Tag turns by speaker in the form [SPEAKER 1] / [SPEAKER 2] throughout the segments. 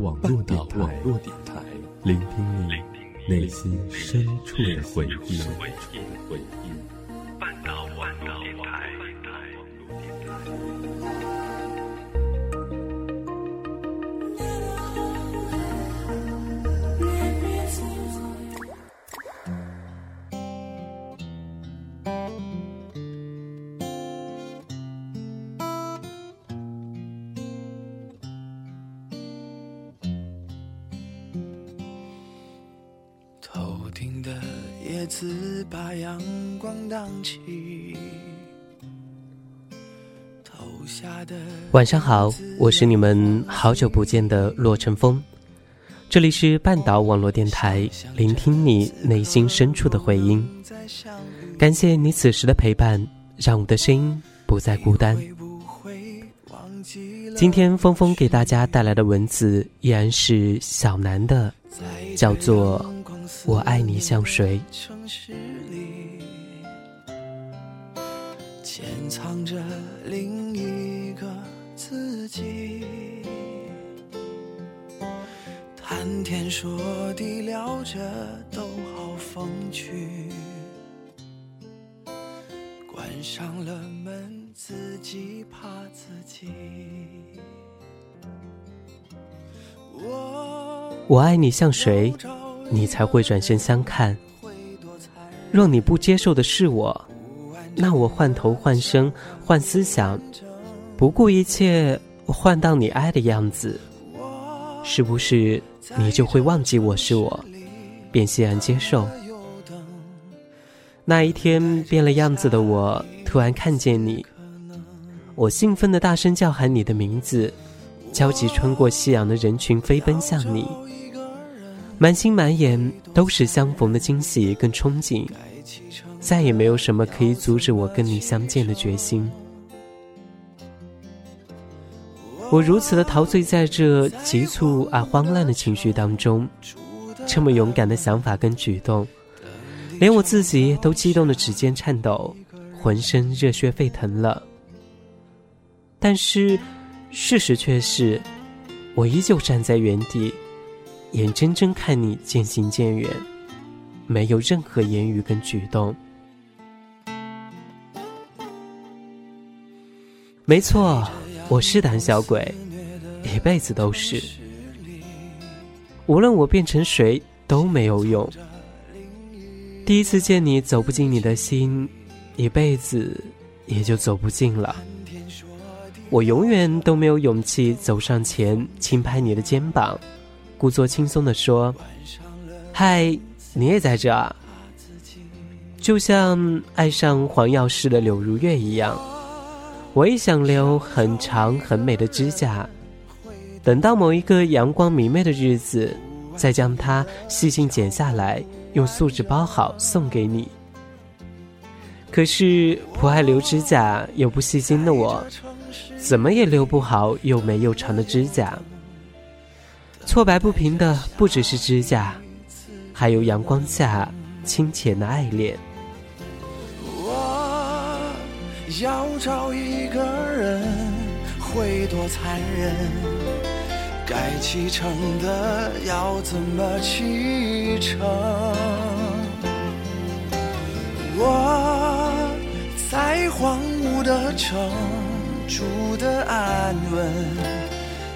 [SPEAKER 1] 网络电台，聆听你内心深处的回忆。
[SPEAKER 2] 把阳光荡起。晚上好，我是你们好久不见的洛晨风，这里是半岛网络电台，聆听你内心深处的回音。感谢你此时的陪伴，让我的声音不再孤单。今天峰峰给大家带来的文字依然是小南的，叫做。我爱你像谁？城市里，潜藏着另一个自己。谈天说地聊着都好风趣，关上了门自己怕自己。我我爱你像水。你才会转身相看。若你不接受的是我，那我换头换身换思想，不顾一切换到你爱的样子，是不是你就会忘记我是我，便欣然接受？那一天变了样子的我，突然看见你，我兴奋的大声叫喊你的名字，焦急穿过夕阳的人群飞奔向你。满心满眼都是相逢的惊喜跟憧憬，再也没有什么可以阻止我跟你相见的决心。我如此的陶醉在这急促而慌乱的情绪当中，这么勇敢的想法跟举动，连我自己都激动的指尖颤抖，浑身热血沸腾了。但是，事实却是，我依旧站在原地。眼睁睁看你渐行渐远，没有任何言语跟举动。没错，我是胆小鬼，一辈子都是。无论我变成谁都没有用。第一次见你走不进你的心，一辈子也就走不进了。我永远都没有勇气走上前轻拍你的肩膀。故作轻松地说：“嗨，你也在这啊？就像爱上黄药师的柳如月一样，我也想留很长很美的指甲，等到某一个阳光明媚的日子，再将它细心剪下来，用素纸包好送给你。可是不爱留指甲又不细心的我，怎么也留不好又美又长的指甲。”错白不平的不只是指甲，还有阳光下清浅的爱恋。我要找一个人，会多残忍？该启程的要怎么启程？我在荒芜的城住的安稳。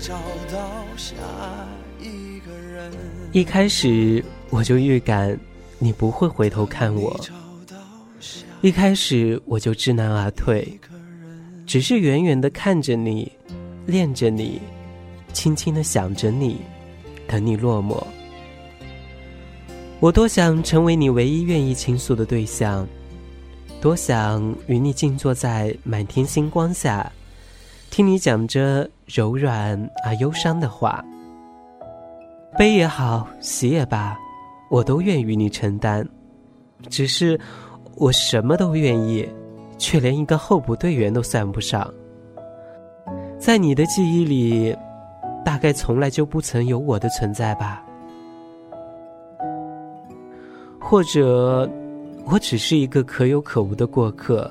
[SPEAKER 2] 找到下一个人。一开始我就预感你不会回头看我，一开始我就知难而退，只是远远的看着你，恋着你，轻轻的想着你，等你落寞。我多想成为你唯一愿意倾诉的对象，多想与你静坐在满天星光下。听你讲着柔软而忧伤的话，悲也好，喜也罢，我都愿与你承担。只是我什么都愿意，却连一个候补队员都算不上。在你的记忆里，大概从来就不曾有我的存在吧？或者，我只是一个可有可无的过客，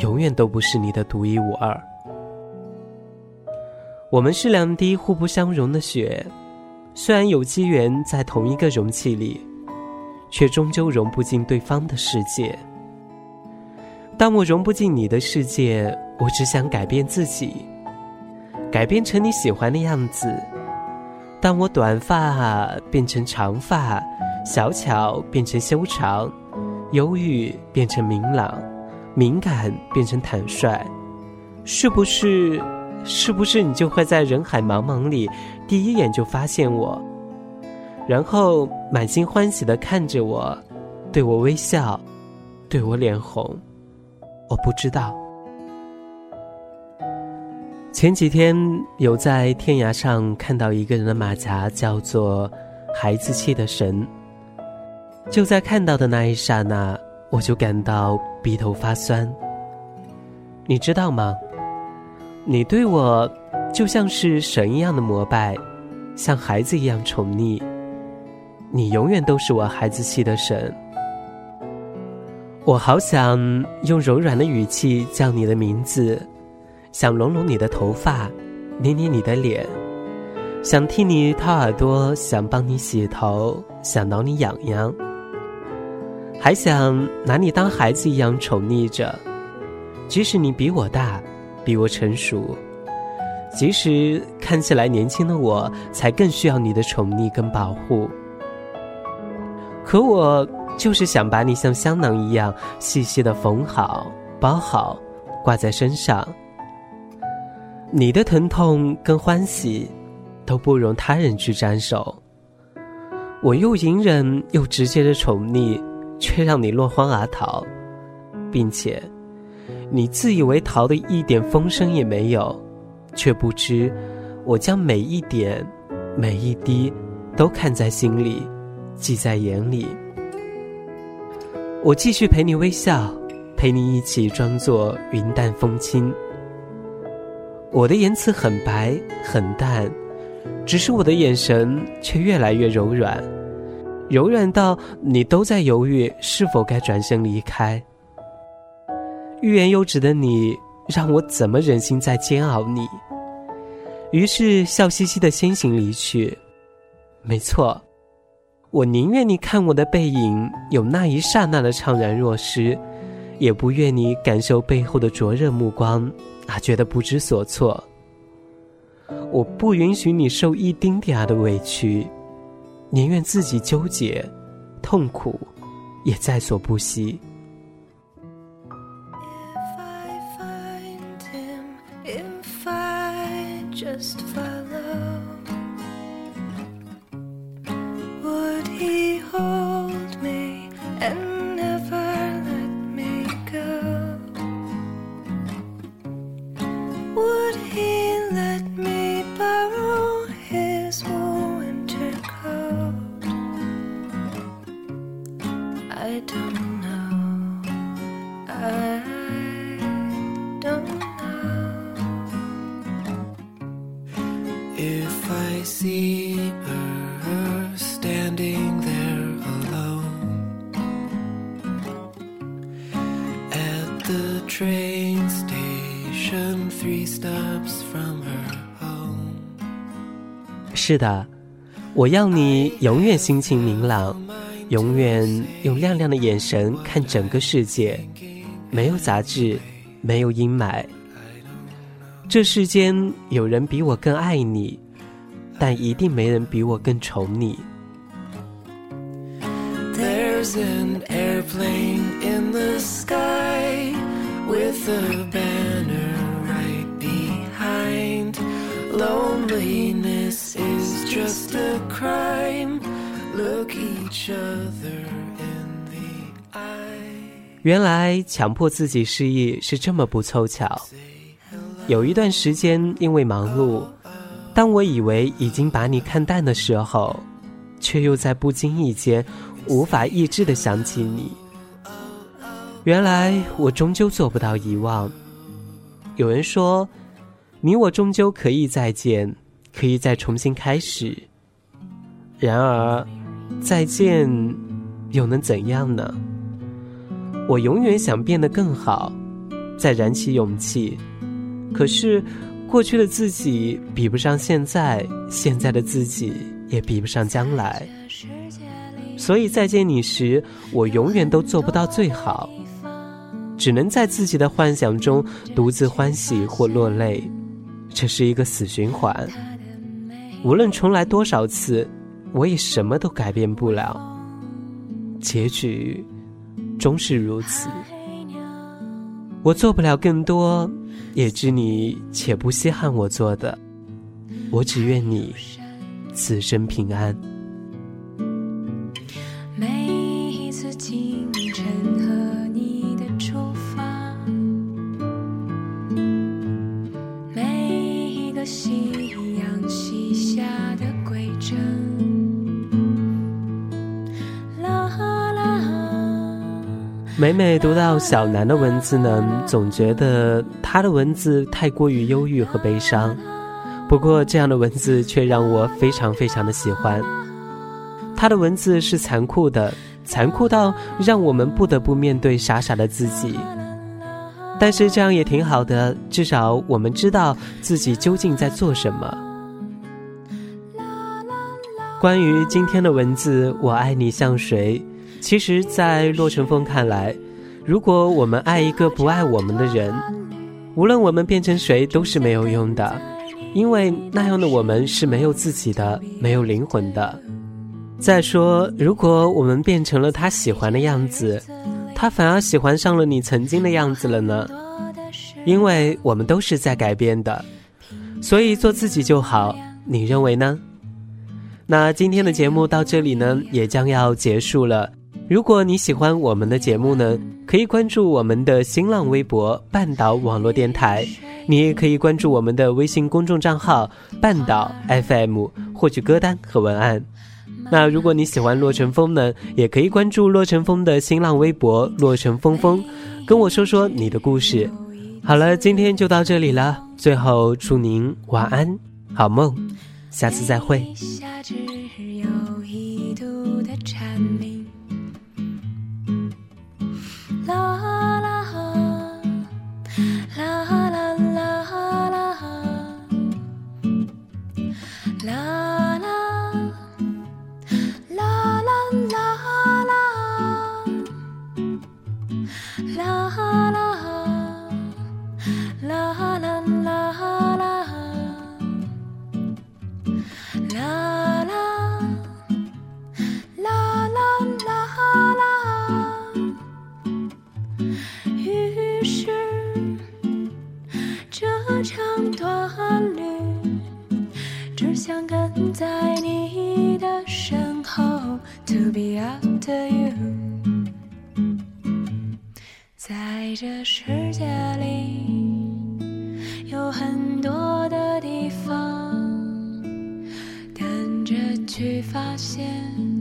[SPEAKER 2] 永远都不是你的独一无二。我们是两滴互不相容的血，虽然有机缘在同一个容器里，却终究融不进对方的世界。当我融不进你的世界，我只想改变自己，改变成你喜欢的样子。当我短发变成长发，小巧变成修长，忧郁变成明朗，敏感变成坦率，是不是？是不是你就会在人海茫茫里，第一眼就发现我，然后满心欢喜的看着我，对我微笑，对我脸红？我不知道。前几天有在天涯上看到一个人的马甲，叫做“孩子气的神”。就在看到的那一刹那，我就感到鼻头发酸。你知道吗？你对我就像是神一样的膜拜，像孩子一样宠溺。你永远都是我孩子气的神。我好想用柔软的语气叫你的名字，想拢拢你的头发，捏捏你的脸，想替你掏耳朵，想帮你洗头，想挠你痒痒，还想拿你当孩子一样宠溺着，即使你比我大。比我成熟，即使看起来年轻的我，才更需要你的宠溺跟保护。可我就是想把你像香囊一样细细的缝好、包好，挂在身上。你的疼痛跟欢喜，都不容他人去沾手。我又隐忍又直接的宠溺，却让你落荒而逃，并且。你自以为逃的一点风声也没有，却不知我将每一点、每一滴都看在心里，记在眼里。我继续陪你微笑，陪你一起装作云淡风轻。我的言辞很白很淡，只是我的眼神却越来越柔软，柔软到你都在犹豫是否该转身离开。欲言又止的你，让我怎么忍心再煎熬你？于是笑嘻嘻的先行离去。没错，我宁愿你看我的背影有那一刹那的怅然若失，也不愿你感受背后的灼热目光，啊，觉得不知所措。我不允许你受一丁点儿的委屈，宁愿自己纠结、痛苦，也在所不惜。是的我要你永远心情明朗永远用亮亮的眼神看整个世界没有杂质没有阴霾。这世间有人比我更爱你但一定没人比我更宠你。
[SPEAKER 3] There's an airplane in the sky with a just a crime. Look each other in the eye.
[SPEAKER 2] 原来强迫自己失忆是这么不凑巧。有一段时间，因为忙碌。当我以为已经把你看淡的时候，却又在不经意间无法抑制的想起你。原来我终究做不到遗忘。有人说，你我终究可以再见，可以再重新开始。然而，再见又能怎样呢？我永远想变得更好，再燃起勇气。可是。过去的自己比不上现在，现在的自己也比不上将来。所以再见你时，我永远都做不到最好，只能在自己的幻想中独自欢喜或落泪。这是一个死循环，无论重来多少次，我也什么都改变不了。结局终是如此，我做不了更多。也知你且不稀罕我做的，我只愿你此生平安。
[SPEAKER 4] 每每
[SPEAKER 2] 读到小南的文字呢，总觉得。他的文字太过于忧郁和悲伤，不过这样的文字却让我非常非常的喜欢。他的文字是残酷的，残酷到让我们不得不面对傻傻的自己。但是这样也挺好的，至少我们知道自己究竟在做什么。关于今天的文字，我爱你像谁？其实，在洛成风看来，如果我们爱一个不爱我们的人。无论我们变成谁都是没有用的，因为那样的我们是没有自己的、没有灵魂的。再说，如果我们变成了他喜欢的样子，他反而喜欢上了你曾经的样子了呢？因为我们都是在改变的，所以做自己就好。你认为呢？那今天的节目到这里呢，也将要结束了。如果你喜欢我们的节目呢，可以关注我们的新浪微博“半岛网络电台”，你也可以关注我们的微信公众账号“半岛 FM” 获取歌单和文案。那如果你喜欢洛成风呢，也可以关注洛成风的新浪微博“洛成风风”，跟我说说你的故事。好了，今天就到这里了。最后祝您晚安，好梦，下次再会。To be after you. 在这世界里有很多的地方等着去发现。